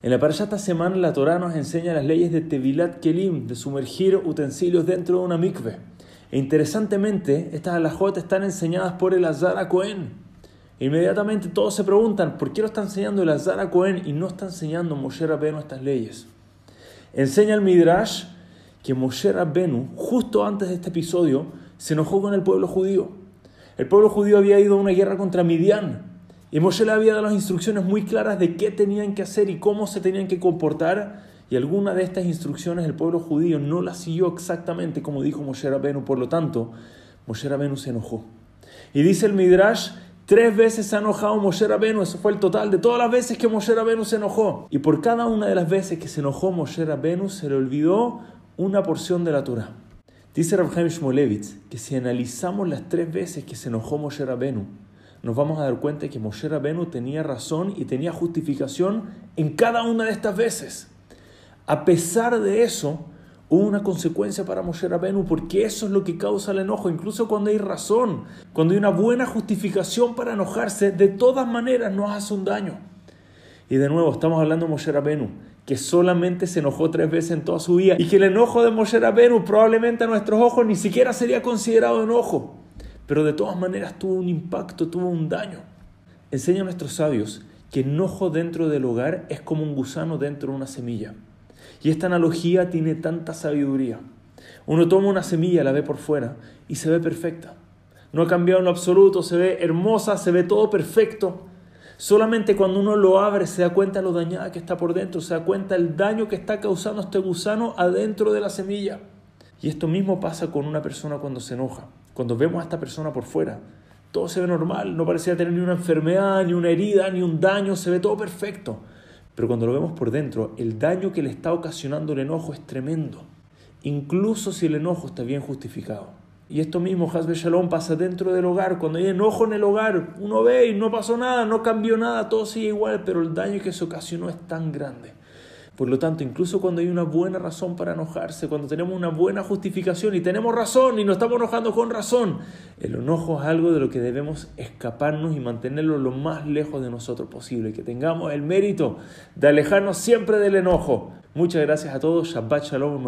En la parasha esta semana la Torah nos enseña las leyes de Tevilat Kelim, de sumergir utensilios dentro de una mikve. E interesantemente, estas alajot están enseñadas por el Azara Cohen. Inmediatamente todos se preguntan, ¿por qué lo está enseñando el Azara Cohen y no está enseñando Moshe Rabbeinu estas leyes? Enseña el Midrash que Moshe Rabbeinu, justo antes de este episodio, se enojó con el pueblo judío. El pueblo judío había ido a una guerra contra Midian, y Moshe le había dado las instrucciones muy claras de qué tenían que hacer y cómo se tenían que comportar. Y alguna de estas instrucciones el pueblo judío no las siguió exactamente como dijo Moshe Rabenu. Por lo tanto, Moshe Rabenu se enojó. Y dice el Midrash, tres veces se ha enojado Moshe Rabenu. Eso fue el total de todas las veces que Moshe Rabenu se enojó. Y por cada una de las veces que se enojó Moshe Rabenu se le olvidó una porción de la Torah. Dice Rabhaim Shmolevitz que si analizamos las tres veces que se enojó Moshe Rabenu, nos vamos a dar cuenta que Moshe Rabenu tenía razón y tenía justificación en cada una de estas veces. A pesar de eso, hubo una consecuencia para Moshe Rabenu porque eso es lo que causa el enojo. Incluso cuando hay razón, cuando hay una buena justificación para enojarse, de todas maneras nos hace un daño. Y de nuevo, estamos hablando de Moshe Rabenu, que solamente se enojó tres veces en toda su vida y que el enojo de Moshe Rabenu probablemente a nuestros ojos ni siquiera sería considerado enojo pero de todas maneras tuvo un impacto, tuvo un daño. Enseña a nuestros sabios que enojo dentro del hogar es como un gusano dentro de una semilla. Y esta analogía tiene tanta sabiduría. Uno toma una semilla, la ve por fuera y se ve perfecta. No ha cambiado en lo absoluto, se ve hermosa, se ve todo perfecto. Solamente cuando uno lo abre se da cuenta lo dañada que está por dentro, se da cuenta el daño que está causando este gusano adentro de la semilla. Y esto mismo pasa con una persona cuando se enoja. Cuando vemos a esta persona por fuera, todo se ve normal, no parecía tener ni una enfermedad, ni una herida, ni un daño, se ve todo perfecto. Pero cuando lo vemos por dentro, el daño que le está ocasionando el enojo es tremendo, incluso si el enojo está bien justificado. Y esto mismo, Hasbe Shalom, pasa dentro del hogar. Cuando hay enojo en el hogar, uno ve y no pasó nada, no cambió nada, todo sigue igual, pero el daño que se ocasionó es tan grande. Por lo tanto, incluso cuando hay una buena razón para enojarse, cuando tenemos una buena justificación y tenemos razón y nos estamos enojando con razón, el enojo es algo de lo que debemos escaparnos y mantenerlo lo más lejos de nosotros posible, que tengamos el mérito de alejarnos siempre del enojo. Muchas gracias a todos, Shabbat Shalom.